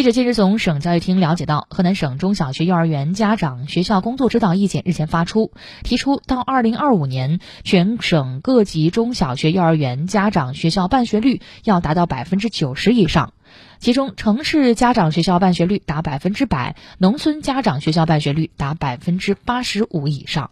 记者近日从省教育厅了解到河南省中小学幼儿园家长学校工作指导意见日前发出提出到二零二五年全省各级中小学幼儿园家长学校办学率要达到百分之九十以上其中城市家长学校办学率达百分之百农村家长学校办学率达百分之八十五以上。